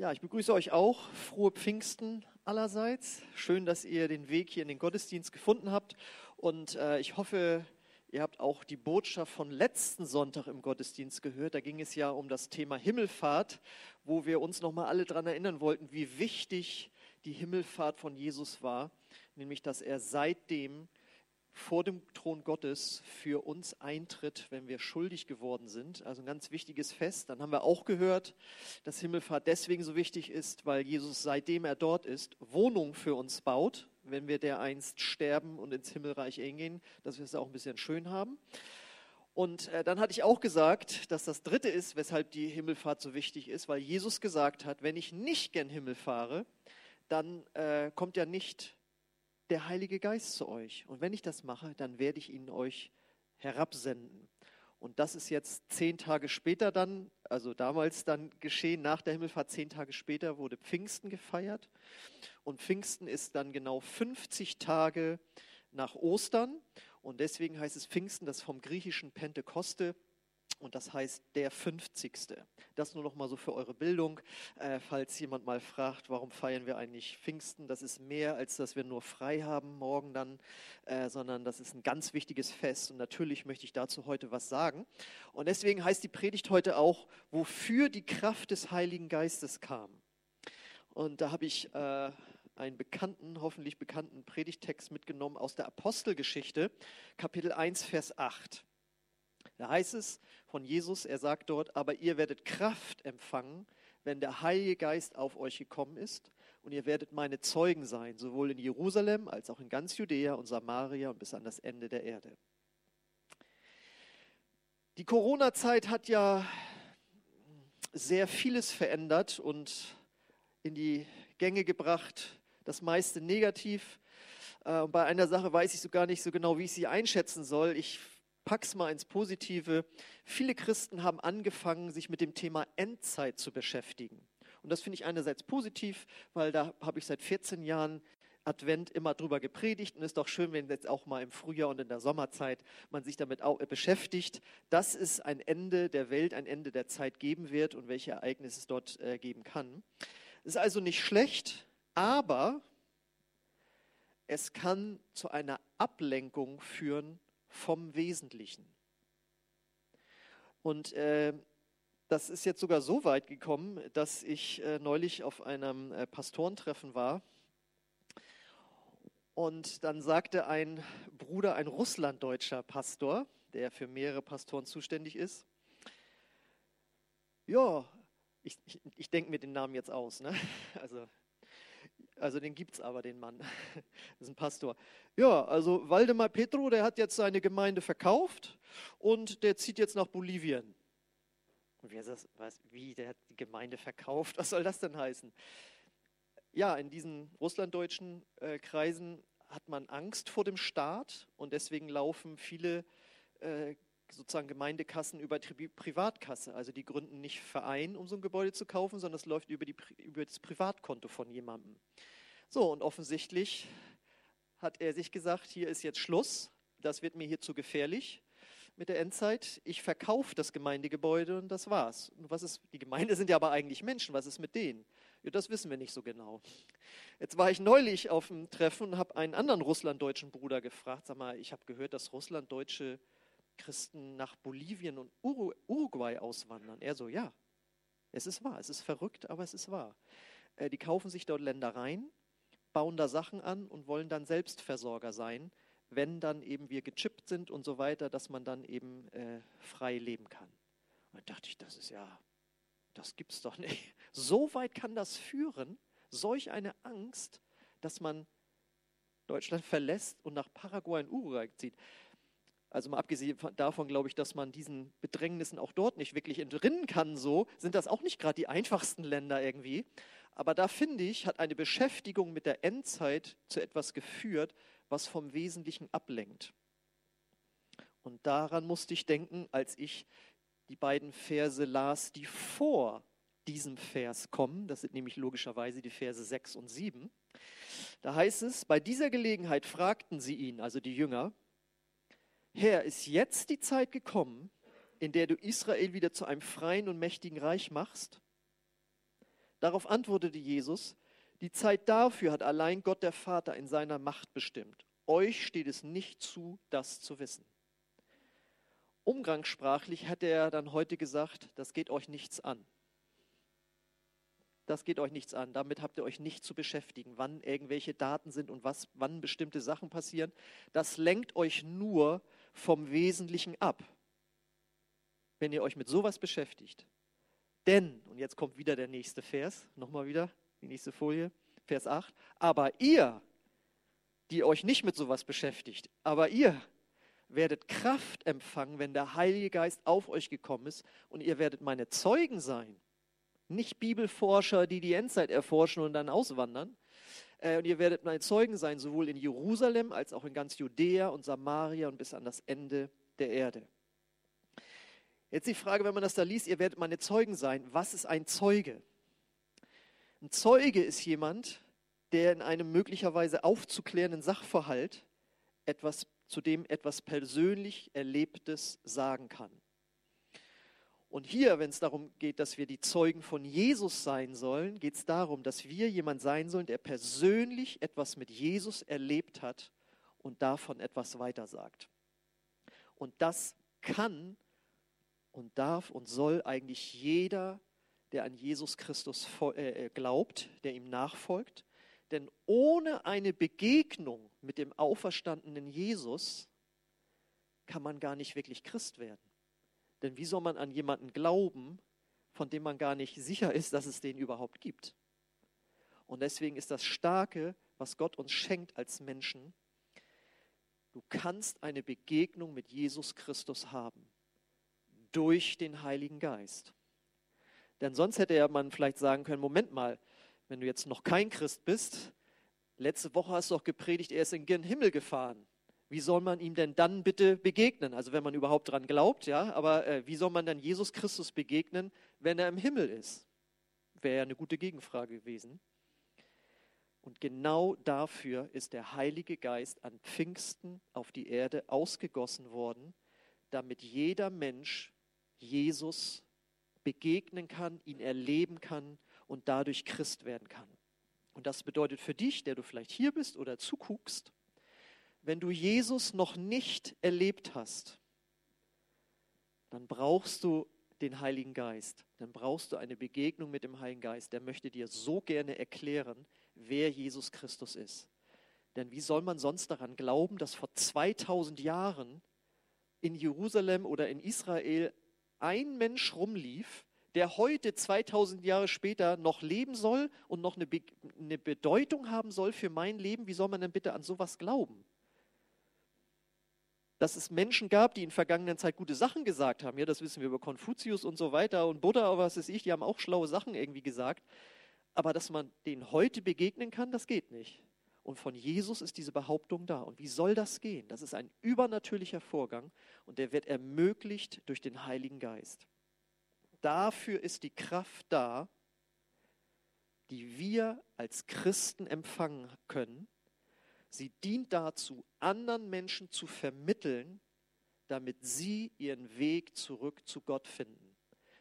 Ja, ich begrüße euch auch. Frohe Pfingsten allerseits. Schön, dass ihr den Weg hier in den Gottesdienst gefunden habt. Und äh, ich hoffe, ihr habt auch die Botschaft von letzten Sonntag im Gottesdienst gehört. Da ging es ja um das Thema Himmelfahrt, wo wir uns nochmal alle daran erinnern wollten, wie wichtig die Himmelfahrt von Jesus war. Nämlich, dass er seitdem vor dem Thron Gottes für uns eintritt, wenn wir schuldig geworden sind. Also ein ganz wichtiges Fest. Dann haben wir auch gehört, dass Himmelfahrt deswegen so wichtig ist, weil Jesus, seitdem er dort ist, Wohnung für uns baut, wenn wir dereinst sterben und ins Himmelreich eingehen, dass wir es auch ein bisschen schön haben. Und äh, dann hatte ich auch gesagt, dass das Dritte ist, weshalb die Himmelfahrt so wichtig ist, weil Jesus gesagt hat, wenn ich nicht gern Himmel fahre, dann äh, kommt ja nicht der Heilige Geist zu euch. Und wenn ich das mache, dann werde ich ihn euch herabsenden. Und das ist jetzt zehn Tage später dann, also damals dann geschehen, nach der Himmelfahrt, zehn Tage später wurde Pfingsten gefeiert. Und Pfingsten ist dann genau 50 Tage nach Ostern. Und deswegen heißt es Pfingsten, das vom griechischen Pentekoste, und das heißt der 50. Das nur noch mal so für eure Bildung, äh, falls jemand mal fragt, warum feiern wir eigentlich Pfingsten? Das ist mehr, als dass wir nur frei haben morgen dann, äh, sondern das ist ein ganz wichtiges Fest. Und natürlich möchte ich dazu heute was sagen. Und deswegen heißt die Predigt heute auch, wofür die Kraft des Heiligen Geistes kam. Und da habe ich äh, einen bekannten, hoffentlich bekannten Predigtext mitgenommen aus der Apostelgeschichte, Kapitel 1, Vers 8. Da heißt es von Jesus, er sagt dort, aber ihr werdet Kraft empfangen, wenn der Heilige Geist auf euch gekommen ist und ihr werdet meine Zeugen sein, sowohl in Jerusalem als auch in ganz Judäa und Samaria und bis an das Ende der Erde. Die Corona-Zeit hat ja sehr vieles verändert und in die Gänge gebracht, das meiste negativ. Äh, und bei einer Sache weiß ich so gar nicht so genau, wie ich sie einschätzen soll. Ich pack's mal ins Positive. Viele Christen haben angefangen, sich mit dem Thema Endzeit zu beschäftigen. Und das finde ich einerseits positiv, weil da habe ich seit 14 Jahren Advent immer drüber gepredigt und es ist doch schön, wenn jetzt auch mal im Frühjahr und in der Sommerzeit man sich damit beschäftigt, dass es ein Ende der Welt, ein Ende der Zeit geben wird und welche Ereignisse es dort äh, geben kann. Es ist also nicht schlecht, aber es kann zu einer Ablenkung führen vom Wesentlichen. Und äh, das ist jetzt sogar so weit gekommen, dass ich äh, neulich auf einem äh, Pastorentreffen war. Und dann sagte ein Bruder, ein russlanddeutscher Pastor, der für mehrere Pastoren zuständig ist, ja, ich, ich, ich denke mir den Namen jetzt aus, ne? also also den gibt es aber, den Mann. Das ist ein Pastor. Ja, also Waldemar Petro, der hat jetzt seine Gemeinde verkauft und der zieht jetzt nach Bolivien. Und wer sagt, was, wie, der hat die Gemeinde verkauft? Was soll das denn heißen? Ja, in diesen russlanddeutschen äh, Kreisen hat man Angst vor dem Staat und deswegen laufen viele äh, sozusagen Gemeindekassen über die Privatkasse. Also die gründen nicht Verein, um so ein Gebäude zu kaufen, sondern es läuft über, die, über das Privatkonto von jemandem. So, und offensichtlich hat er sich gesagt, hier ist jetzt Schluss, das wird mir hier zu gefährlich mit der Endzeit. Ich verkaufe das Gemeindegebäude und das war's. Und was ist, die Gemeinde sind ja aber eigentlich Menschen, was ist mit denen? Ja, das wissen wir nicht so genau. Jetzt war ich neulich auf einem Treffen und habe einen anderen russlanddeutschen Bruder gefragt, sag mal, ich habe gehört, dass russlanddeutsche Christen nach Bolivien und Uruguay auswandern. Er so, ja, es ist wahr, es ist verrückt, aber es ist wahr. Äh, die kaufen sich dort Ländereien, bauen da Sachen an und wollen dann Selbstversorger sein, wenn dann eben wir gechippt sind und so weiter, dass man dann eben äh, frei leben kann. Und da dachte ich, das ist ja, das gibt's doch nicht. So weit kann das führen, solch eine Angst, dass man Deutschland verlässt und nach Paraguay und Uruguay zieht. Also mal abgesehen davon, glaube ich, dass man diesen Bedrängnissen auch dort nicht wirklich entrinnen kann, so sind das auch nicht gerade die einfachsten Länder irgendwie. Aber da finde ich, hat eine Beschäftigung mit der Endzeit zu etwas geführt, was vom Wesentlichen ablenkt. Und daran musste ich denken, als ich die beiden Verse las, die vor diesem Vers kommen. Das sind nämlich logischerweise die Verse 6 und 7. Da heißt es, bei dieser Gelegenheit fragten sie ihn, also die Jünger, Herr, ist jetzt die Zeit gekommen, in der du Israel wieder zu einem freien und mächtigen Reich machst? Darauf antwortete Jesus, die Zeit dafür hat allein Gott der Vater in seiner Macht bestimmt. Euch steht es nicht zu, das zu wissen. Umgangssprachlich hat er dann heute gesagt, das geht euch nichts an. Das geht euch nichts an. Damit habt ihr euch nicht zu beschäftigen, wann irgendwelche Daten sind und was, wann bestimmte Sachen passieren. Das lenkt euch nur vom Wesentlichen ab, wenn ihr euch mit sowas beschäftigt. Denn, und jetzt kommt wieder der nächste Vers, nochmal wieder, die nächste Folie, Vers 8. Aber ihr, die euch nicht mit sowas beschäftigt, aber ihr werdet Kraft empfangen, wenn der Heilige Geist auf euch gekommen ist und ihr werdet meine Zeugen sein. Nicht Bibelforscher, die die Endzeit erforschen und dann auswandern. Äh, und ihr werdet meine Zeugen sein, sowohl in Jerusalem als auch in ganz Judäa und Samaria und bis an das Ende der Erde. Jetzt die Frage, wenn man das da liest, ihr werdet meine Zeugen sein. Was ist ein Zeuge? Ein Zeuge ist jemand, der in einem möglicherweise aufzuklärenden Sachverhalt etwas, zu dem etwas persönlich Erlebtes sagen kann. Und hier, wenn es darum geht, dass wir die Zeugen von Jesus sein sollen, geht es darum, dass wir jemand sein sollen, der persönlich etwas mit Jesus erlebt hat und davon etwas weitersagt. Und das kann und darf und soll eigentlich jeder der an Jesus Christus äh, äh, glaubt, der ihm nachfolgt. Denn ohne eine Begegnung mit dem auferstandenen Jesus kann man gar nicht wirklich Christ werden. Denn wie soll man an jemanden glauben, von dem man gar nicht sicher ist, dass es den überhaupt gibt? Und deswegen ist das Starke, was Gott uns schenkt als Menschen, du kannst eine Begegnung mit Jesus Christus haben durch den Heiligen Geist. Denn sonst hätte man vielleicht sagen können, Moment mal, wenn du jetzt noch kein Christ bist, letzte Woche hast du doch gepredigt, er ist in den Himmel gefahren. Wie soll man ihm denn dann bitte begegnen? Also wenn man überhaupt dran glaubt, ja, aber äh, wie soll man dann Jesus Christus begegnen, wenn er im Himmel ist? Wäre ja eine gute Gegenfrage gewesen. Und genau dafür ist der Heilige Geist an Pfingsten auf die Erde ausgegossen worden, damit jeder Mensch Jesus begegnen kann, ihn erleben kann und dadurch Christ werden kann. Und das bedeutet für dich, der du vielleicht hier bist oder zuguckst, wenn du Jesus noch nicht erlebt hast, dann brauchst du den Heiligen Geist. Dann brauchst du eine Begegnung mit dem Heiligen Geist. Der möchte dir so gerne erklären, wer Jesus Christus ist. Denn wie soll man sonst daran glauben, dass vor 2000 Jahren in Jerusalem oder in Israel ein Mensch rumlief, der heute 2000 Jahre später noch leben soll und noch eine, Be eine Bedeutung haben soll für mein Leben, wie soll man denn bitte an sowas glauben? Dass es Menschen gab, die in vergangenen Zeit gute Sachen gesagt haben, ja, das wissen wir über Konfuzius und so weiter und Buddha, was weiß ich, die haben auch schlaue Sachen irgendwie gesagt. Aber dass man denen heute begegnen kann, das geht nicht. Und von Jesus ist diese Behauptung da. Und wie soll das gehen? Das ist ein übernatürlicher Vorgang und der wird ermöglicht durch den Heiligen Geist. Dafür ist die Kraft da, die wir als Christen empfangen können. Sie dient dazu, anderen Menschen zu vermitteln, damit sie ihren Weg zurück zu Gott finden.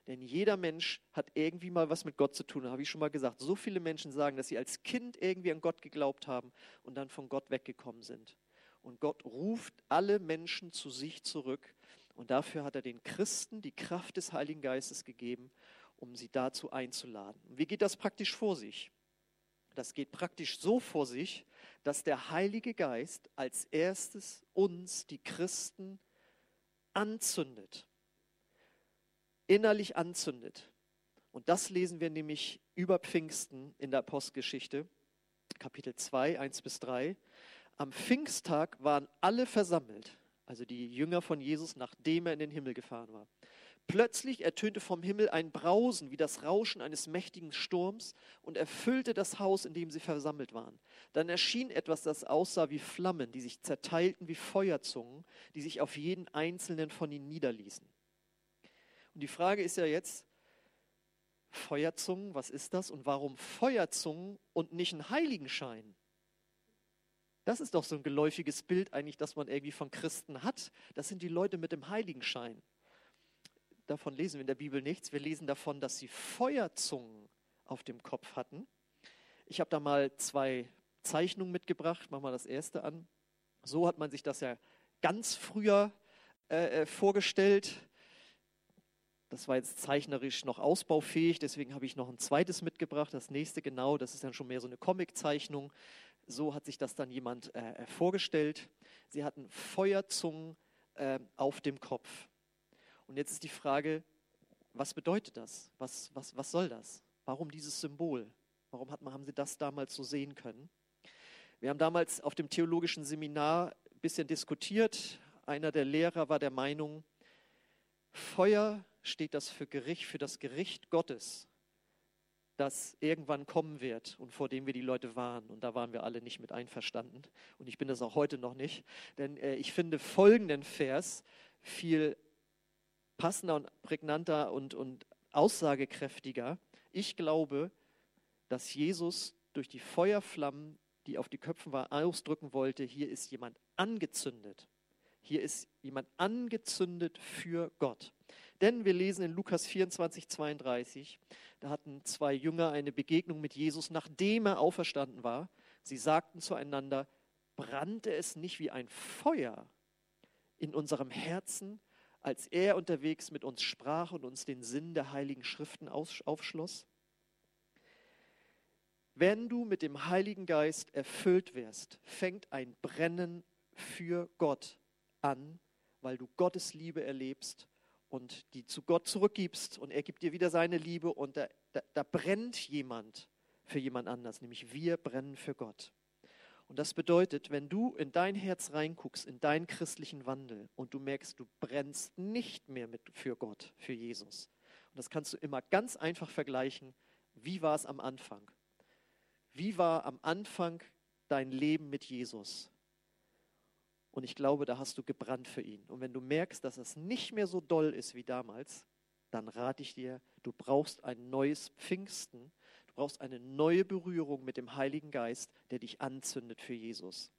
Denn jeder Mensch hat irgendwie mal was mit Gott zu tun. Habe ich schon mal gesagt. So viele Menschen sagen, dass sie als Kind irgendwie an Gott geglaubt haben und dann von Gott weggekommen sind. Und Gott ruft alle Menschen zu sich zurück. Und dafür hat er den Christen die Kraft des Heiligen Geistes gegeben, um sie dazu einzuladen. Wie geht das praktisch vor sich? Das geht praktisch so vor sich, dass der Heilige Geist als erstes uns, die Christen, anzündet innerlich anzündet. Und das lesen wir nämlich über Pfingsten in der Apostelgeschichte, Kapitel 2, 1 bis 3. Am Pfingsttag waren alle versammelt, also die Jünger von Jesus, nachdem er in den Himmel gefahren war. Plötzlich ertönte vom Himmel ein Brausen wie das Rauschen eines mächtigen Sturms und erfüllte das Haus, in dem sie versammelt waren. Dann erschien etwas, das aussah wie Flammen, die sich zerteilten wie Feuerzungen, die sich auf jeden einzelnen von ihnen niederließen. Und die Frage ist ja jetzt, Feuerzungen, was ist das und warum Feuerzungen und nicht ein Heiligenschein? Das ist doch so ein geläufiges Bild eigentlich, das man irgendwie von Christen hat. Das sind die Leute mit dem Heiligenschein. Davon lesen wir in der Bibel nichts. Wir lesen davon, dass sie Feuerzungen auf dem Kopf hatten. Ich habe da mal zwei Zeichnungen mitgebracht. Machen wir das erste an. So hat man sich das ja ganz früher äh, äh vorgestellt. Das war jetzt zeichnerisch noch ausbaufähig, deswegen habe ich noch ein zweites mitgebracht. Das nächste genau, das ist dann schon mehr so eine Comiczeichnung. So hat sich das dann jemand äh, äh, vorgestellt. Sie hatten Feuerzungen äh, auf dem Kopf. Und jetzt ist die Frage, was bedeutet das? Was, was, was soll das? Warum dieses Symbol? Warum hat haben Sie das damals so sehen können? Wir haben damals auf dem theologischen Seminar ein bisschen diskutiert. Einer der Lehrer war der Meinung, Feuer steht das für Gericht, für das Gericht Gottes, das irgendwann kommen wird und vor dem wir die Leute warnen. Und da waren wir alle nicht mit einverstanden. Und ich bin das auch heute noch nicht. Denn äh, ich finde folgenden Vers viel passender und prägnanter und, und aussagekräftiger. Ich glaube, dass Jesus durch die Feuerflammen, die auf die Köpfen waren, ausdrücken wollte, hier ist jemand angezündet. Hier ist jemand angezündet für Gott. Denn wir lesen in Lukas 24, 32, da hatten zwei Jünger eine Begegnung mit Jesus, nachdem er auferstanden war. Sie sagten zueinander, brannte es nicht wie ein Feuer in unserem Herzen, als er unterwegs mit uns sprach und uns den Sinn der heiligen Schriften aufschloss? Wenn du mit dem Heiligen Geist erfüllt wirst, fängt ein Brennen für Gott an, weil du Gottes Liebe erlebst und die zu Gott zurückgibst und er gibt dir wieder seine Liebe und da, da, da brennt jemand für jemand anders, nämlich wir brennen für Gott. Und das bedeutet, wenn du in dein Herz reinguckst, in deinen christlichen Wandel und du merkst, du brennst nicht mehr mit für Gott, für Jesus. Und das kannst du immer ganz einfach vergleichen. Wie war es am Anfang? Wie war am Anfang dein Leben mit Jesus? Und ich glaube, da hast du gebrannt für ihn. Und wenn du merkst, dass es nicht mehr so doll ist wie damals, dann rate ich dir, du brauchst ein neues Pfingsten. Brauchst eine neue Berührung mit dem Heiligen Geist, der dich anzündet für Jesus.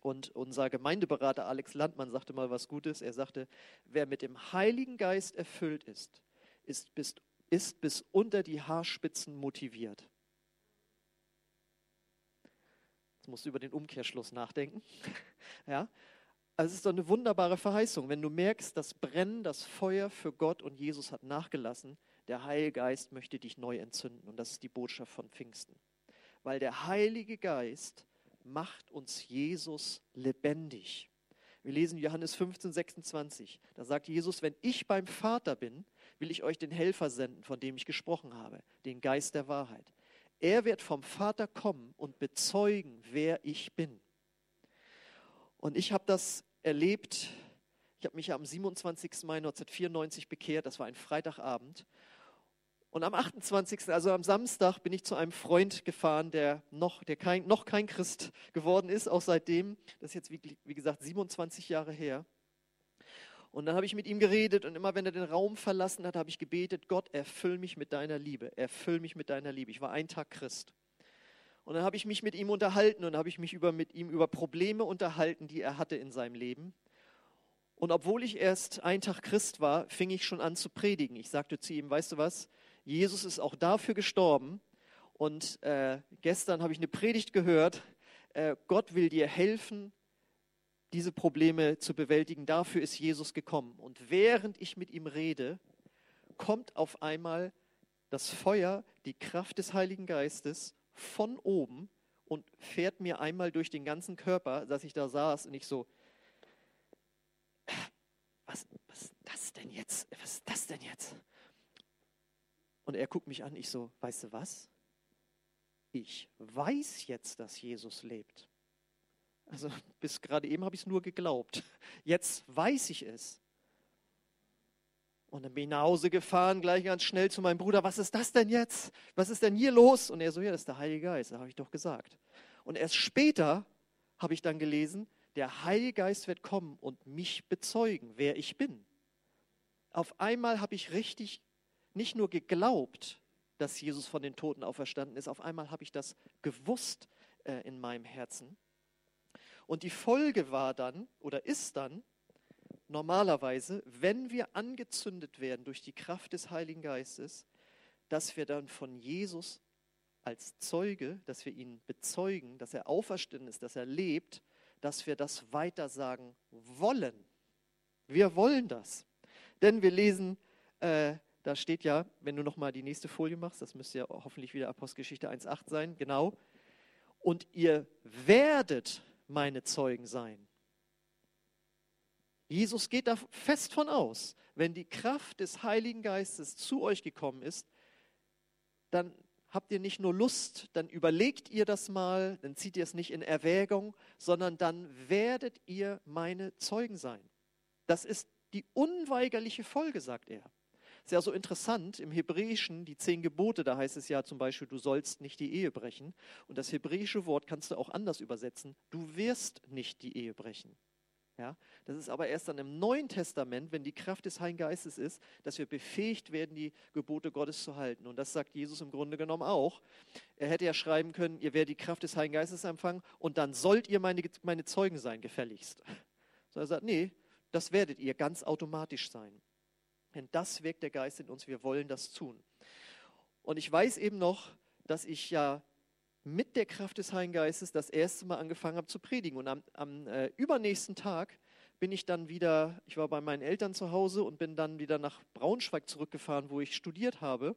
Und unser Gemeindeberater Alex Landmann sagte mal was Gutes. Er sagte, wer mit dem Heiligen Geist erfüllt ist, ist bis, ist bis unter die Haarspitzen motiviert. Jetzt musst du über den Umkehrschluss nachdenken. ja? Also es ist doch eine wunderbare Verheißung, wenn du merkst, das Brennen, das Feuer für Gott und Jesus hat nachgelassen, der Heilige Geist möchte dich neu entzünden. Und das ist die Botschaft von Pfingsten. Weil der Heilige Geist macht uns Jesus lebendig. Wir lesen Johannes 15, 26. Da sagt Jesus, wenn ich beim Vater bin, will ich euch den Helfer senden, von dem ich gesprochen habe, den Geist der Wahrheit. Er wird vom Vater kommen und bezeugen, wer ich bin. Und ich habe das erlebt. Ich habe mich am 27. Mai 1994 bekehrt. Das war ein Freitagabend. Und am 28., also am Samstag, bin ich zu einem Freund gefahren, der noch, der kein, noch kein Christ geworden ist, auch seitdem. Das ist jetzt, wie, wie gesagt, 27 Jahre her. Und dann habe ich mit ihm geredet und immer wenn er den Raum verlassen hat, habe ich gebetet, Gott, erfüll mich mit deiner Liebe, erfüll mich mit deiner Liebe. Ich war ein Tag Christ. Und dann habe ich mich mit ihm unterhalten und habe ich mich über, mit ihm über Probleme unterhalten, die er hatte in seinem Leben. Und obwohl ich erst ein Tag Christ war, fing ich schon an zu predigen. Ich sagte zu ihm, weißt du was, Jesus ist auch dafür gestorben. Und äh, gestern habe ich eine Predigt gehört, äh, Gott will dir helfen, diese Probleme zu bewältigen. Dafür ist Jesus gekommen. Und während ich mit ihm rede, kommt auf einmal das Feuer, die Kraft des Heiligen Geistes von oben und fährt mir einmal durch den ganzen Körper, dass ich da saß und ich so, was, was ist das denn jetzt? Was ist das denn jetzt? Und er guckt mich an, ich so, weißt du was? Ich weiß jetzt, dass Jesus lebt. Also bis gerade eben habe ich es nur geglaubt. Jetzt weiß ich es. Und dann bin ich nach Hause gefahren, gleich ganz schnell zu meinem Bruder, was ist das denn jetzt? Was ist denn hier los? Und er so, ja, das ist der Heilige Geist, das habe ich doch gesagt. Und erst später habe ich dann gelesen, der Heilige Geist wird kommen und mich bezeugen, wer ich bin. Auf einmal habe ich richtig nicht nur geglaubt, dass Jesus von den Toten auferstanden ist, auf einmal habe ich das gewusst äh, in meinem Herzen. Und die Folge war dann oder ist dann normalerweise, wenn wir angezündet werden durch die Kraft des Heiligen Geistes, dass wir dann von Jesus als Zeuge, dass wir ihn bezeugen, dass er auferstanden ist, dass er lebt, dass wir das weitersagen wollen. Wir wollen das. Denn wir lesen, äh, da steht ja, wenn du nochmal die nächste Folie machst, das müsste ja hoffentlich wieder Apostelgeschichte 1.8 sein, genau. Und ihr werdet meine Zeugen sein. Jesus geht da fest von aus, wenn die Kraft des Heiligen Geistes zu euch gekommen ist, dann habt ihr nicht nur Lust, dann überlegt ihr das mal, dann zieht ihr es nicht in Erwägung, sondern dann werdet ihr meine Zeugen sein. Das ist die unweigerliche Folge, sagt er. Ist ja so interessant, im Hebräischen, die zehn Gebote, da heißt es ja zum Beispiel, du sollst nicht die Ehe brechen. Und das hebräische Wort kannst du auch anders übersetzen, du wirst nicht die Ehe brechen. Ja, das ist aber erst dann im Neuen Testament, wenn die Kraft des Heiligen Geistes ist, dass wir befähigt werden, die Gebote Gottes zu halten. Und das sagt Jesus im Grunde genommen auch. Er hätte ja schreiben können, ihr werdet die Kraft des Heiligen Geistes empfangen und dann sollt ihr meine, meine Zeugen sein, gefälligst. So er sagt, nee, das werdet ihr ganz automatisch sein. Denn das wirkt der Geist in uns, wir wollen das tun. Und ich weiß eben noch, dass ich ja mit der Kraft des Heiligen Geistes das erste Mal angefangen habe zu predigen. Und am, am äh, übernächsten Tag bin ich dann wieder, ich war bei meinen Eltern zu Hause und bin dann wieder nach Braunschweig zurückgefahren, wo ich studiert habe.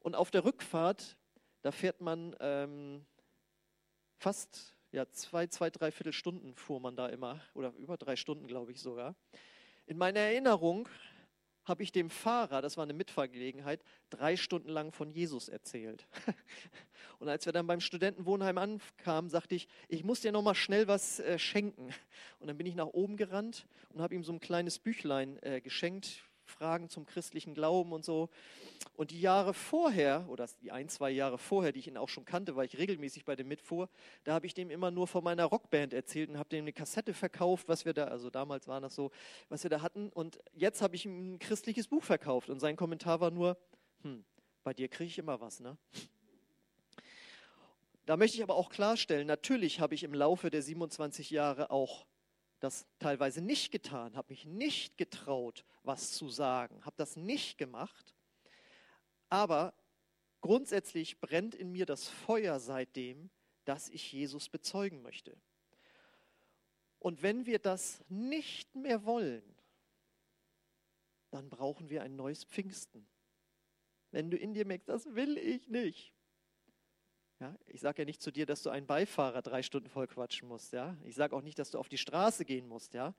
Und auf der Rückfahrt, da fährt man ähm, fast ja, zwei, zwei, dreiviertel Stunden fuhr man da immer, oder über drei Stunden, glaube ich sogar. In meiner Erinnerung habe ich dem Fahrer, das war eine Mitfahrgelegenheit, drei Stunden lang von Jesus erzählt. Und als wir dann beim Studentenwohnheim ankamen, sagte ich, ich muss dir noch mal schnell was äh, schenken. Und dann bin ich nach oben gerannt und habe ihm so ein kleines Büchlein äh, geschenkt, Fragen zum christlichen Glauben und so. Und die Jahre vorher, oder die ein, zwei Jahre vorher, die ich ihn auch schon kannte, weil ich regelmäßig bei dem mitfuhr, da habe ich dem immer nur von meiner Rockband erzählt und habe dem eine Kassette verkauft, was wir da, also damals war das so, was wir da hatten. Und jetzt habe ich ihm ein christliches Buch verkauft und sein Kommentar war nur, hm, bei dir kriege ich immer was, ne? Da möchte ich aber auch klarstellen, natürlich habe ich im Laufe der 27 Jahre auch das teilweise nicht getan, habe mich nicht getraut, was zu sagen, habe das nicht gemacht. Aber grundsätzlich brennt in mir das Feuer seitdem, dass ich Jesus bezeugen möchte. Und wenn wir das nicht mehr wollen, dann brauchen wir ein neues Pfingsten. Wenn du in dir merkst, das will ich nicht, ja, ich sage ja nicht zu dir, dass du einen Beifahrer drei Stunden voll quatschen musst. Ja? Ich sage auch nicht, dass du auf die Straße gehen musst. Ja?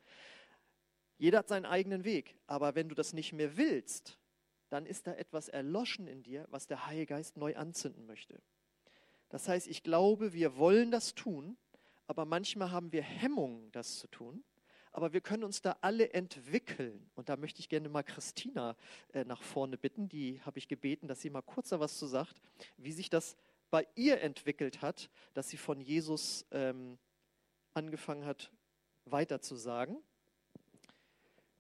Jeder hat seinen eigenen Weg. Aber wenn du das nicht mehr willst, dann ist da etwas erloschen in dir, was der Heilige Geist neu anzünden möchte. Das heißt, ich glaube, wir wollen das tun, aber manchmal haben wir Hemmungen, das zu tun. Aber wir können uns da alle entwickeln. Und da möchte ich gerne mal Christina äh, nach vorne bitten. Die habe ich gebeten, dass sie mal kurz da was zu sagt, wie sich das bei ihr entwickelt hat, dass sie von Jesus ähm, angefangen hat, weiter zu sagen.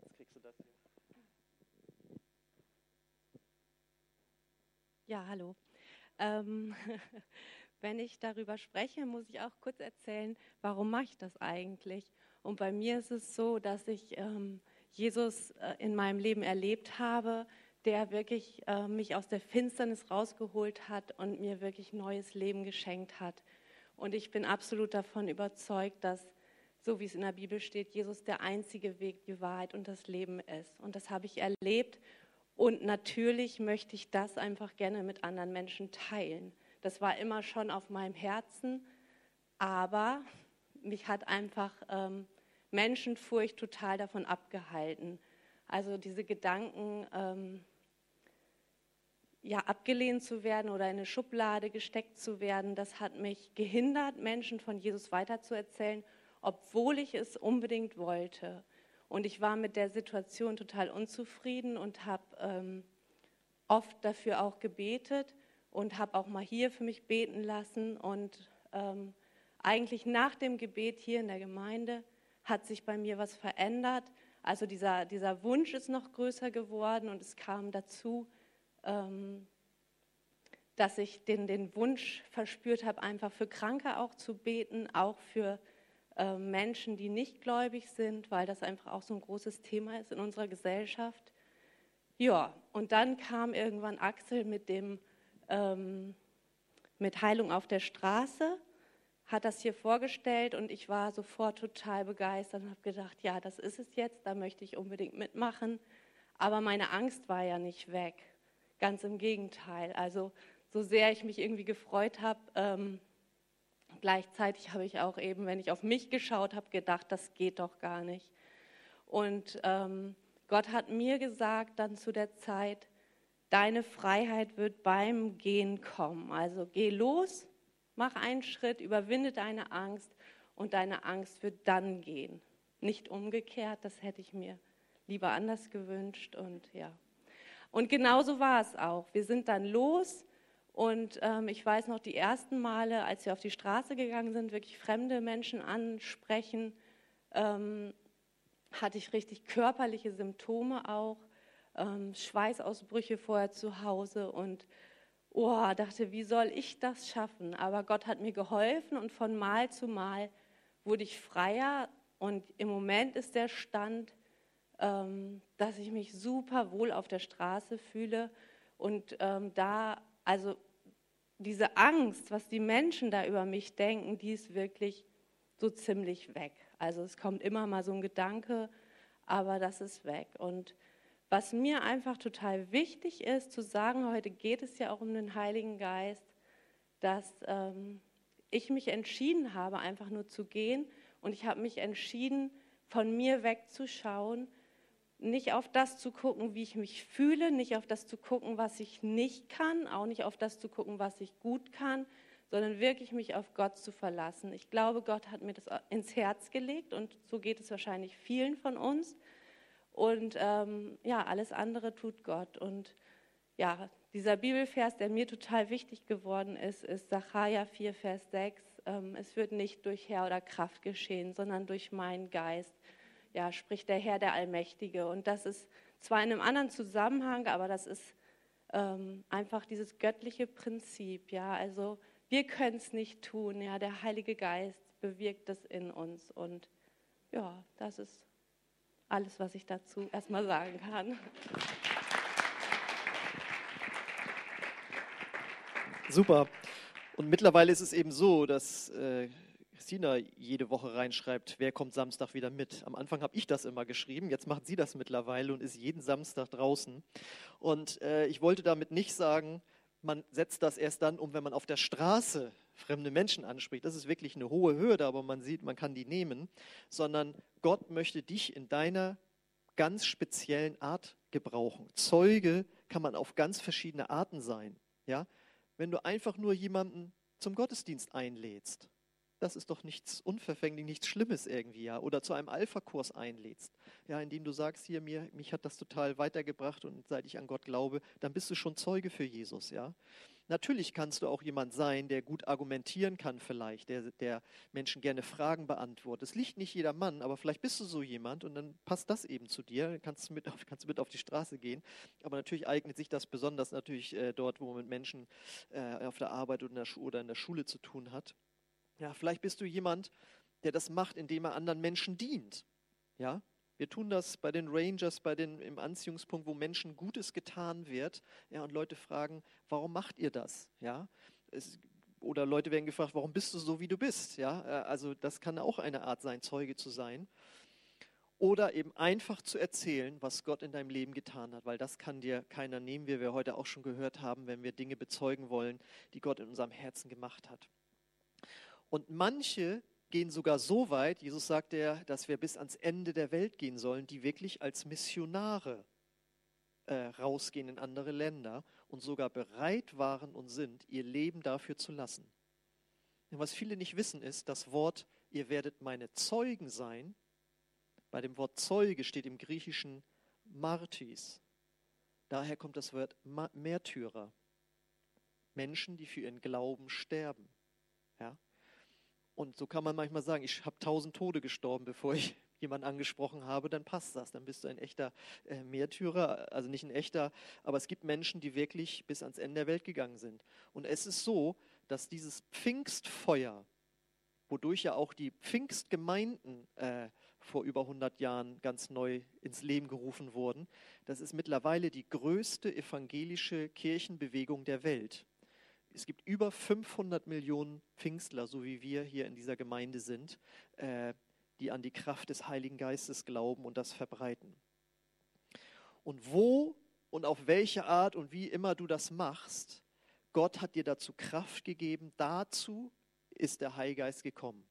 Jetzt kriegst du das hier. Ja, hallo. Ähm, wenn ich darüber spreche, muss ich auch kurz erzählen, warum mache ich das eigentlich? Und bei mir ist es so, dass ich ähm, Jesus äh, in meinem Leben erlebt habe, der wirklich äh, mich aus der Finsternis rausgeholt hat und mir wirklich neues Leben geschenkt hat. Und ich bin absolut davon überzeugt, dass, so wie es in der Bibel steht, Jesus der einzige Weg, die Wahrheit und das Leben ist. Und das habe ich erlebt. Und natürlich möchte ich das einfach gerne mit anderen Menschen teilen. Das war immer schon auf meinem Herzen, aber mich hat einfach ähm, Menschenfurcht total davon abgehalten. Also diese Gedanken, ähm, ja, abgelehnt zu werden oder in eine Schublade gesteckt zu werden, das hat mich gehindert, Menschen von Jesus weiterzuerzählen, obwohl ich es unbedingt wollte. Und ich war mit der Situation total unzufrieden und habe ähm, oft dafür auch gebetet und habe auch mal hier für mich beten lassen. Und ähm, eigentlich nach dem Gebet hier in der Gemeinde hat sich bei mir was verändert. Also dieser, dieser Wunsch ist noch größer geworden und es kam dazu, ähm, dass ich den, den Wunsch verspürt habe, einfach für Kranke auch zu beten, auch für äh, Menschen, die nicht gläubig sind, weil das einfach auch so ein großes Thema ist in unserer Gesellschaft. Ja, und dann kam irgendwann Axel mit dem ähm, mit Heilung auf der Straße, hat das hier vorgestellt und ich war sofort total begeistert und habe gedacht, ja, das ist es jetzt, da möchte ich unbedingt mitmachen. Aber meine Angst war ja nicht weg, ganz im Gegenteil. Also so sehr ich mich irgendwie gefreut habe, ähm, gleichzeitig habe ich auch eben, wenn ich auf mich geschaut habe, gedacht, das geht doch gar nicht. Und ähm, Gott hat mir gesagt dann zu der Zeit, deine Freiheit wird beim Gehen kommen. Also geh los, mach einen Schritt, überwinde deine Angst und deine Angst wird dann gehen. Nicht umgekehrt, das hätte ich mir lieber anders gewünscht und ja. Und genauso war es auch. Wir sind dann los und ähm, ich weiß noch die ersten Male, als wir auf die Straße gegangen sind, wirklich fremde Menschen ansprechen, ähm, hatte ich richtig körperliche Symptome auch ähm, Schweißausbrüche vorher zu Hause und oh, dachte, wie soll ich das schaffen? Aber Gott hat mir geholfen und von Mal zu Mal wurde ich freier und im Moment ist der Stand, ähm, dass ich mich super wohl auf der Straße fühle und ähm, da, also diese Angst, was die Menschen da über mich denken, die ist wirklich so ziemlich weg. Also es kommt immer mal so ein Gedanke, aber das ist weg. Und was mir einfach total wichtig ist zu sagen, heute geht es ja auch um den Heiligen Geist, dass ähm, ich mich entschieden habe, einfach nur zu gehen und ich habe mich entschieden, von mir wegzuschauen, nicht auf das zu gucken, wie ich mich fühle, nicht auf das zu gucken, was ich nicht kann, auch nicht auf das zu gucken, was ich gut kann, sondern wirklich mich auf Gott zu verlassen. Ich glaube, Gott hat mir das ins Herz gelegt und so geht es wahrscheinlich vielen von uns. Und ähm, ja, alles andere tut Gott. Und ja, dieser Bibelvers, der mir total wichtig geworden ist, ist Sacharja 4, Vers 6. Ähm, es wird nicht durch Herr oder Kraft geschehen, sondern durch meinen Geist. Ja, spricht der Herr, der Allmächtige. Und das ist zwar in einem anderen Zusammenhang, aber das ist ähm, einfach dieses göttliche Prinzip. Ja, also wir können es nicht tun. Ja, der Heilige Geist bewirkt es in uns. Und ja, das ist alles, was ich dazu erstmal sagen kann. Super. Und mittlerweile ist es eben so, dass äh, Christina jede Woche reinschreibt, wer kommt Samstag wieder mit. Am Anfang habe ich das immer geschrieben, jetzt macht sie das mittlerweile und ist jeden Samstag draußen. Und äh, ich wollte damit nicht sagen, man setzt das erst dann um, wenn man auf der Straße fremde Menschen anspricht. Das ist wirklich eine hohe Hürde, aber man sieht, man kann die nehmen, sondern Gott möchte dich in deiner ganz speziellen Art gebrauchen. Zeuge kann man auf ganz verschiedene Arten sein. Ja? Wenn du einfach nur jemanden zum Gottesdienst einlädst, das ist doch nichts unverfänglich, nichts Schlimmes irgendwie, ja. Oder zu einem Alpha-Kurs einlädst, ja, indem du sagst, hier, mir, mich hat das total weitergebracht und seit ich an Gott glaube, dann bist du schon Zeuge für Jesus, ja. Natürlich kannst du auch jemand sein, der gut argumentieren kann vielleicht, der, der Menschen gerne Fragen beantwortet. Es liegt nicht jeder Mann, aber vielleicht bist du so jemand und dann passt das eben zu dir, kannst du mit auf, kannst mit auf die Straße gehen. Aber natürlich eignet sich das besonders natürlich äh, dort, wo man mit Menschen äh, auf der Arbeit oder in der, oder in der Schule zu tun hat. Ja, vielleicht bist du jemand, der das macht, indem er anderen Menschen dient. Ja, wir tun das bei den Rangers, bei den, im Anziehungspunkt, wo Menschen Gutes getan wird. Ja, und Leute fragen, warum macht ihr das? Ja, es, oder Leute werden gefragt, warum bist du so, wie du bist? Ja, äh, also das kann auch eine Art sein, Zeuge zu sein. Oder eben einfach zu erzählen, was Gott in deinem Leben getan hat, weil das kann dir keiner nehmen, wie wir heute auch schon gehört haben, wenn wir Dinge bezeugen wollen, die Gott in unserem Herzen gemacht hat. Und manche gehen sogar so weit, Jesus sagt ja, dass wir bis ans Ende der Welt gehen sollen, die wirklich als Missionare äh, rausgehen in andere Länder und sogar bereit waren und sind, ihr Leben dafür zu lassen. Und was viele nicht wissen, ist, das Wort, ihr werdet meine Zeugen sein, bei dem Wort Zeuge steht im Griechischen Martis. Daher kommt das Wort Märtyrer. Menschen, die für ihren Glauben sterben. Ja? Und so kann man manchmal sagen, ich habe tausend Tode gestorben, bevor ich jemanden angesprochen habe, dann passt das. Dann bist du ein echter äh, Märtyrer, also nicht ein echter, aber es gibt Menschen, die wirklich bis ans Ende der Welt gegangen sind. Und es ist so, dass dieses Pfingstfeuer, wodurch ja auch die Pfingstgemeinden äh, vor über 100 Jahren ganz neu ins Leben gerufen wurden. Das ist mittlerweile die größte evangelische Kirchenbewegung der Welt. Es gibt über 500 Millionen Pfingstler, so wie wir hier in dieser Gemeinde sind, äh, die an die Kraft des Heiligen Geistes glauben und das verbreiten. Und wo und auf welche Art und wie immer du das machst, Gott hat dir dazu Kraft gegeben, dazu ist der Heilgeist gekommen.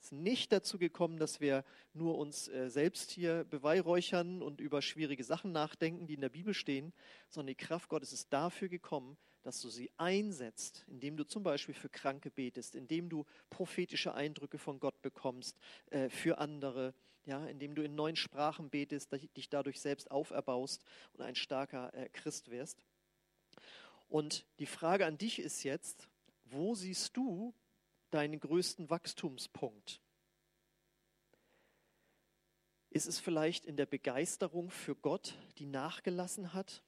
Es ist nicht dazu gekommen, dass wir nur uns äh, selbst hier beweihräuchern und über schwierige Sachen nachdenken, die in der Bibel stehen, sondern die Kraft Gottes ist dafür gekommen, dass du sie einsetzt, indem du zum Beispiel für Kranke betest, indem du prophetische Eindrücke von Gott bekommst äh, für andere, ja, indem du in neuen Sprachen betest, dich dadurch selbst auferbaust und ein starker äh, Christ wirst. Und die Frage an dich ist jetzt, wo siehst du deinen größten Wachstumspunkt? Ist es vielleicht in der Begeisterung für Gott, die nachgelassen hat?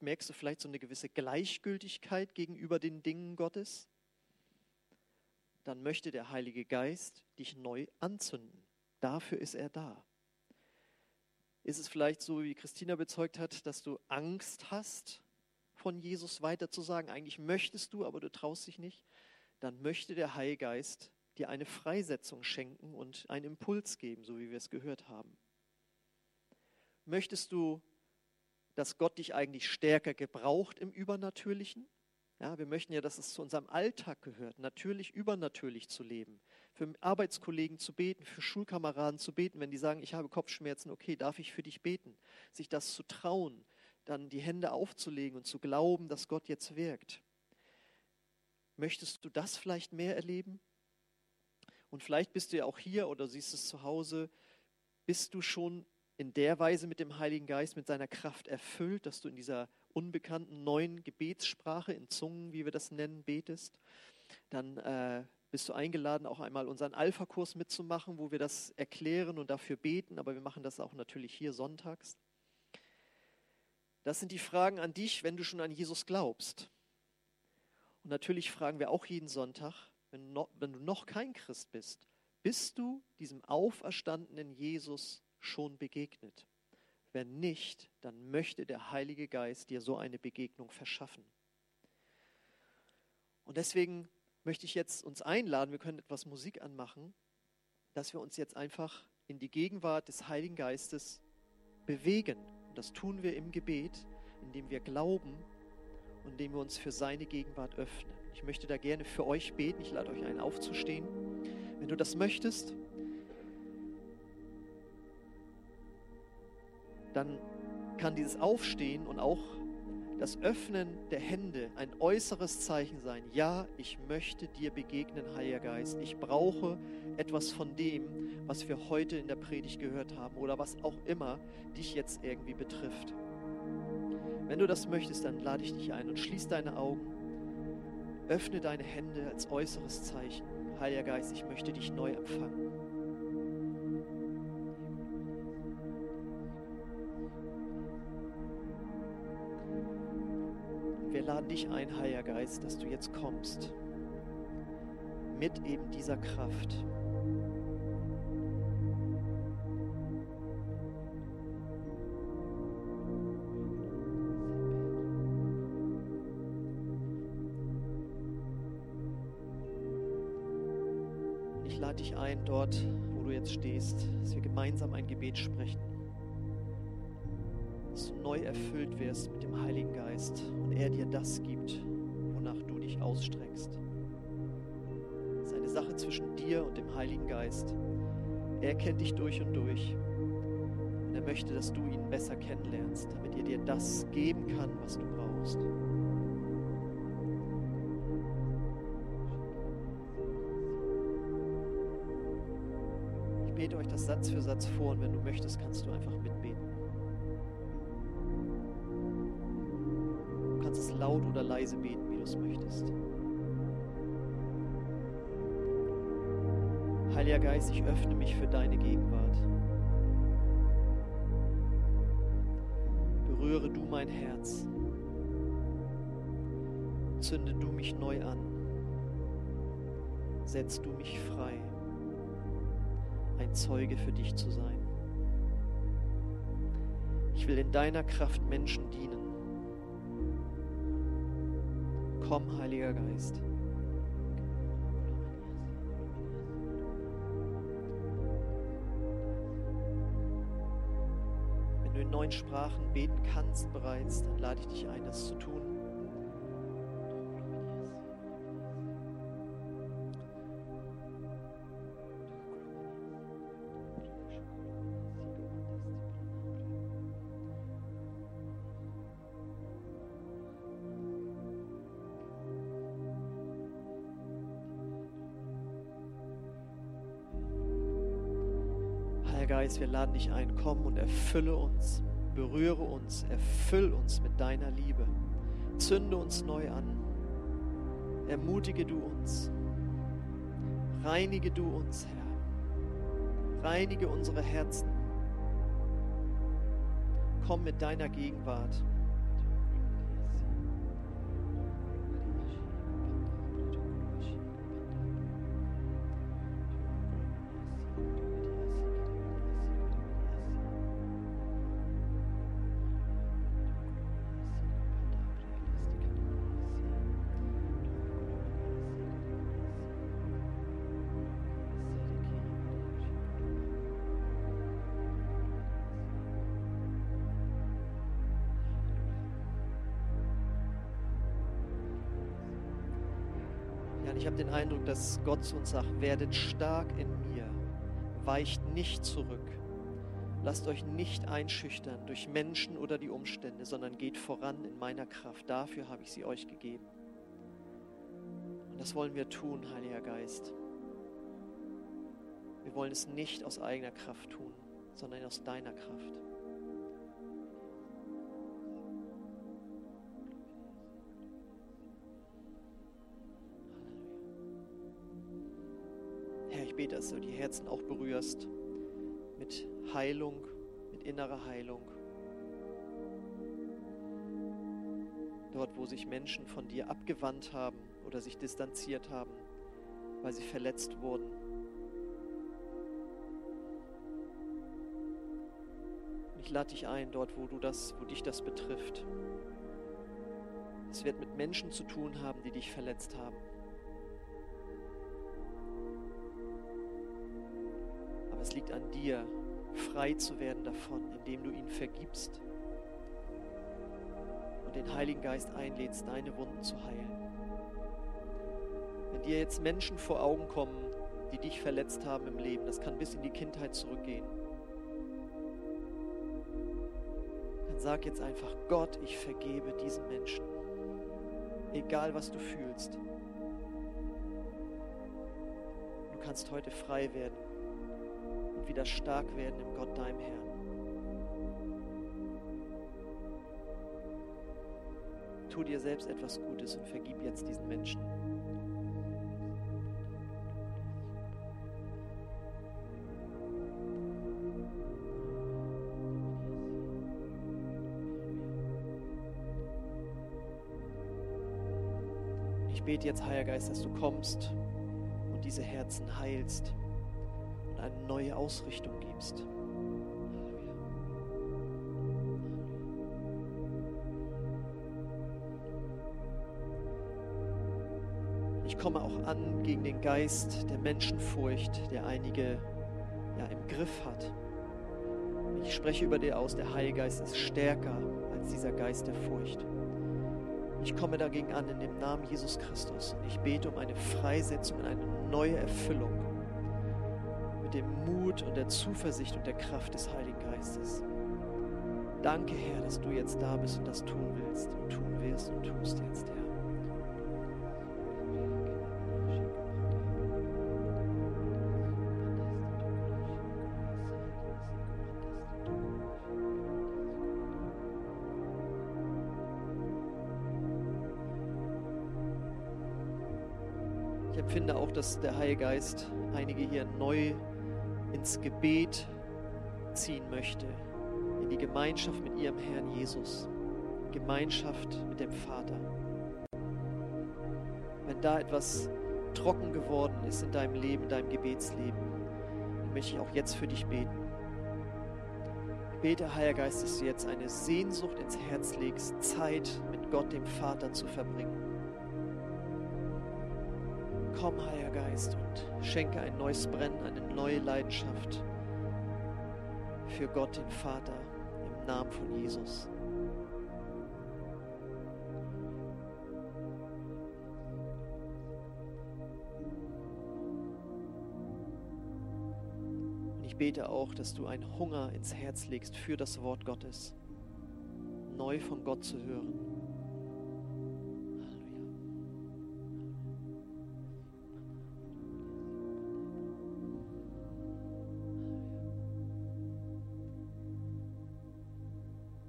Merkst du vielleicht so eine gewisse Gleichgültigkeit gegenüber den Dingen Gottes? Dann möchte der Heilige Geist dich neu anzünden. Dafür ist er da. Ist es vielleicht so, wie Christina bezeugt hat, dass du Angst hast, von Jesus weiter zu sagen? Eigentlich möchtest du, aber du traust dich nicht dann möchte der Heilgeist dir eine Freisetzung schenken und einen Impuls geben, so wie wir es gehört haben. Möchtest du, dass Gott dich eigentlich stärker gebraucht im Übernatürlichen? Ja, wir möchten ja, dass es zu unserem Alltag gehört, natürlich übernatürlich zu leben, für Arbeitskollegen zu beten, für Schulkameraden zu beten, wenn die sagen, ich habe Kopfschmerzen, okay, darf ich für dich beten? Sich das zu trauen, dann die Hände aufzulegen und zu glauben, dass Gott jetzt wirkt. Möchtest du das vielleicht mehr erleben? Und vielleicht bist du ja auch hier oder siehst es zu Hause, bist du schon in der Weise mit dem Heiligen Geist, mit seiner Kraft erfüllt, dass du in dieser unbekannten neuen Gebetssprache, in Zungen, wie wir das nennen, betest. Dann äh, bist du eingeladen, auch einmal unseren Alpha-Kurs mitzumachen, wo wir das erklären und dafür beten, aber wir machen das auch natürlich hier sonntags. Das sind die Fragen an dich, wenn du schon an Jesus glaubst. Und natürlich fragen wir auch jeden Sonntag, wenn, noch, wenn du noch kein Christ bist, bist du diesem auferstandenen Jesus schon begegnet? Wenn nicht, dann möchte der Heilige Geist dir so eine Begegnung verschaffen. Und deswegen möchte ich jetzt uns einladen, wir können etwas Musik anmachen, dass wir uns jetzt einfach in die Gegenwart des Heiligen Geistes bewegen. Und das tun wir im Gebet, indem wir glauben, und indem wir uns für seine Gegenwart öffnen. Ich möchte da gerne für euch beten. Ich lade euch ein, aufzustehen. Wenn du das möchtest, dann kann dieses Aufstehen und auch das Öffnen der Hände ein äußeres Zeichen sein. Ja, ich möchte dir begegnen, Heiliger Geist. Ich brauche etwas von dem, was wir heute in der Predigt gehört haben oder was auch immer dich jetzt irgendwie betrifft. Wenn du das möchtest, dann lade ich dich ein und schließ deine Augen. Öffne deine Hände als äußeres Zeichen. Heiliger Geist, ich möchte dich neu empfangen. Wir laden dich ein, Heiliger Geist, dass du jetzt kommst mit eben dieser Kraft. lade dich ein, dort, wo du jetzt stehst, dass wir gemeinsam ein Gebet sprechen. Neu erfüllt wirst mit dem Heiligen Geist und er dir das gibt, wonach du dich ausstreckst. Es ist eine Sache zwischen dir und dem Heiligen Geist. Er kennt dich durch und durch. Und er möchte, dass du ihn besser kennenlernst, damit er dir das geben kann, was du brauchst. bete euch das Satz für Satz vor und wenn du möchtest, kannst du einfach mitbeten. Leise beten, wie du es möchtest. Heiliger Geist, ich öffne mich für deine Gegenwart. Berühre du mein Herz. Zünde du mich neu an. Setz du mich frei. ein Zeuge für dich zu sein. Ich will in deiner Kraft Menschen dienen. Komm, Heiliger Geist. Wenn du in neuen Sprachen beten kannst bereits, dann lade ich dich ein, das zu tun. Geist, wir laden dich ein, komm und erfülle uns, berühre uns, erfüll uns mit deiner Liebe, zünde uns neu an, ermutige du uns, reinige du uns, Herr, reinige unsere Herzen, komm mit deiner Gegenwart. Dass Gott zu uns sagt, werdet stark in mir, weicht nicht zurück. Lasst euch nicht einschüchtern durch Menschen oder die Umstände, sondern geht voran in meiner Kraft. Dafür habe ich sie euch gegeben. Und das wollen wir tun, Heiliger Geist. Wir wollen es nicht aus eigener Kraft tun, sondern aus deiner Kraft. Bete, dass du die Herzen auch berührst mit Heilung, mit innerer Heilung. Dort, wo sich Menschen von dir abgewandt haben oder sich distanziert haben, weil sie verletzt wurden. Ich lade dich ein, dort, wo du das, wo dich das betrifft. Es wird mit Menschen zu tun haben, die dich verletzt haben. Liegt an dir, frei zu werden davon, indem du ihn vergibst und den Heiligen Geist einlädst, deine Wunden zu heilen. Wenn dir jetzt Menschen vor Augen kommen, die dich verletzt haben im Leben, das kann bis in die Kindheit zurückgehen, dann sag jetzt einfach, Gott, ich vergebe diesen Menschen, egal was du fühlst. Du kannst heute frei werden wieder stark werden im Gott, deinem Herrn. Tu dir selbst etwas Gutes und vergib jetzt diesen Menschen. Ich bete jetzt, Heiliger Geist, dass du kommst und diese Herzen heilst eine neue Ausrichtung gibst. Ich komme auch an gegen den Geist der Menschenfurcht, der einige ja, im Griff hat. Ich spreche über dir aus, der Heilgeist ist stärker als dieser Geist der Furcht. Ich komme dagegen an in dem Namen Jesus Christus und ich bete um eine Freisetzung eine neue Erfüllung mit dem Mut und der Zuversicht und der Kraft des Heiligen Geistes. Danke, Herr, dass du jetzt da bist und das tun willst und tun wirst und tust jetzt, Herr. Ich empfinde auch, dass der Heilige Geist einige hier neu ins Gebet ziehen möchte, in die Gemeinschaft mit ihrem Herrn Jesus, Gemeinschaft mit dem Vater. Wenn da etwas trocken geworden ist in deinem Leben, in deinem Gebetsleben, dann möchte ich auch jetzt für dich beten. Ich bete, Heiliger Geist, dass du jetzt eine Sehnsucht ins Herz legst, Zeit mit Gott, dem Vater, zu verbringen. Komm, Heiliger Geist, und schenke ein neues Brennen, eine neue Leidenschaft für Gott, den Vater, im Namen von Jesus. bete auch, dass du einen Hunger ins Herz legst für das Wort Gottes, neu von Gott zu hören.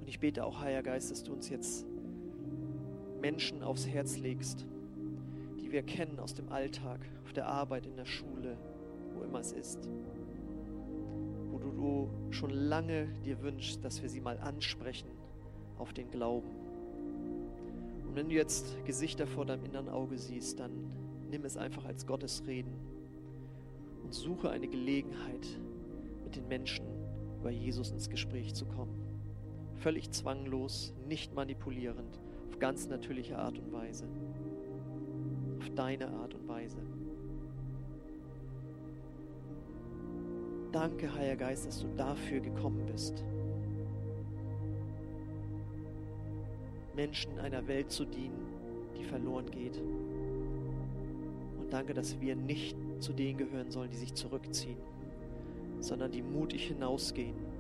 Und ich bete auch, Heiliger Geist, dass du uns jetzt Menschen aufs Herz legst, die wir kennen aus dem Alltag, auf der Arbeit, in der Schule, wo immer es ist du schon lange dir wünschst, dass wir sie mal ansprechen auf den Glauben. Und wenn du jetzt Gesichter vor deinem inneren Auge siehst, dann nimm es einfach als Gottes Reden und suche eine Gelegenheit, mit den Menschen über Jesus ins Gespräch zu kommen. Völlig zwanglos, nicht manipulierend, auf ganz natürliche Art und Weise. Auf deine Art und Weise. Danke, Heiliger Geist, dass du dafür gekommen bist. Menschen einer Welt zu dienen, die verloren geht. Und danke, dass wir nicht zu denen gehören sollen, die sich zurückziehen, sondern die mutig hinausgehen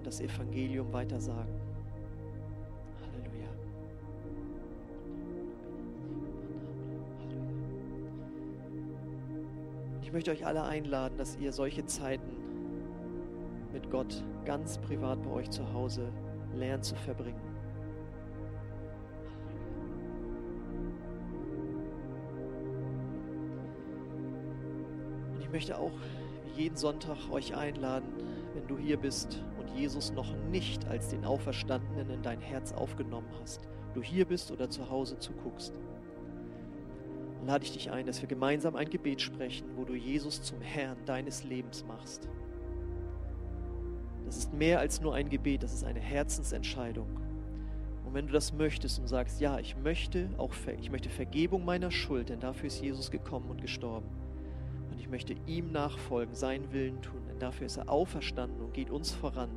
und das Evangelium weitersagen. Ich möchte euch alle einladen, dass ihr solche Zeiten mit Gott ganz privat bei euch zu Hause lernt zu verbringen. Und ich möchte auch jeden Sonntag euch einladen, wenn du hier bist und Jesus noch nicht als den Auferstandenen in dein Herz aufgenommen hast, du hier bist oder zu Hause zuguckst lade ich dich ein, dass wir gemeinsam ein Gebet sprechen, wo du Jesus zum Herrn deines Lebens machst. Das ist mehr als nur ein Gebet, das ist eine Herzensentscheidung. Und wenn du das möchtest und sagst, ja, ich möchte auch ich möchte Vergebung meiner Schuld, denn dafür ist Jesus gekommen und gestorben. Und ich möchte ihm nachfolgen, seinen Willen tun, dafür ist er auferstanden und geht uns voran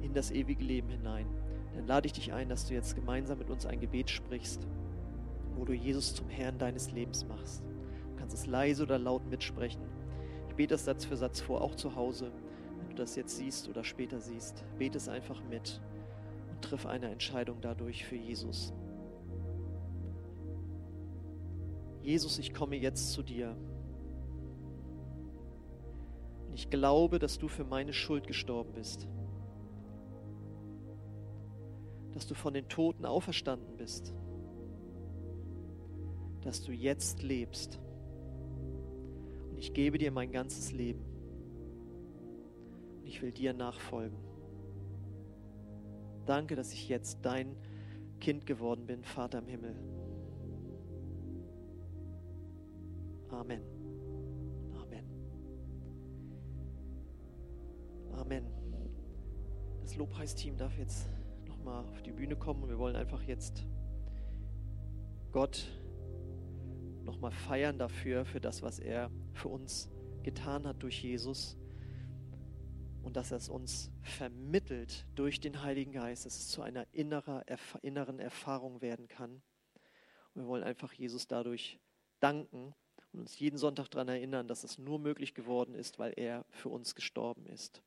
in das ewige Leben hinein. Dann lade ich dich ein, dass du jetzt gemeinsam mit uns ein Gebet sprichst wo du Jesus zum Herrn deines Lebens machst. Du kannst es leise oder laut mitsprechen. Ich bete das Satz für Satz vor, auch zu Hause. Wenn du das jetzt siehst oder später siehst, bete es einfach mit und triff eine Entscheidung dadurch für Jesus. Jesus, ich komme jetzt zu dir. Ich glaube, dass du für meine Schuld gestorben bist. Dass du von den Toten auferstanden bist dass du jetzt lebst. Und ich gebe dir mein ganzes Leben. Und ich will dir nachfolgen. Danke, dass ich jetzt dein Kind geworden bin, Vater im Himmel. Amen. Lobpreisteam darf jetzt nochmal auf die Bühne kommen wir wollen einfach jetzt Gott nochmal feiern dafür, für das, was er für uns getan hat durch Jesus und dass er es uns vermittelt durch den Heiligen Geist, dass es zu einer innerer, inneren Erfahrung werden kann. Und wir wollen einfach Jesus dadurch danken und uns jeden Sonntag daran erinnern, dass es nur möglich geworden ist, weil er für uns gestorben ist.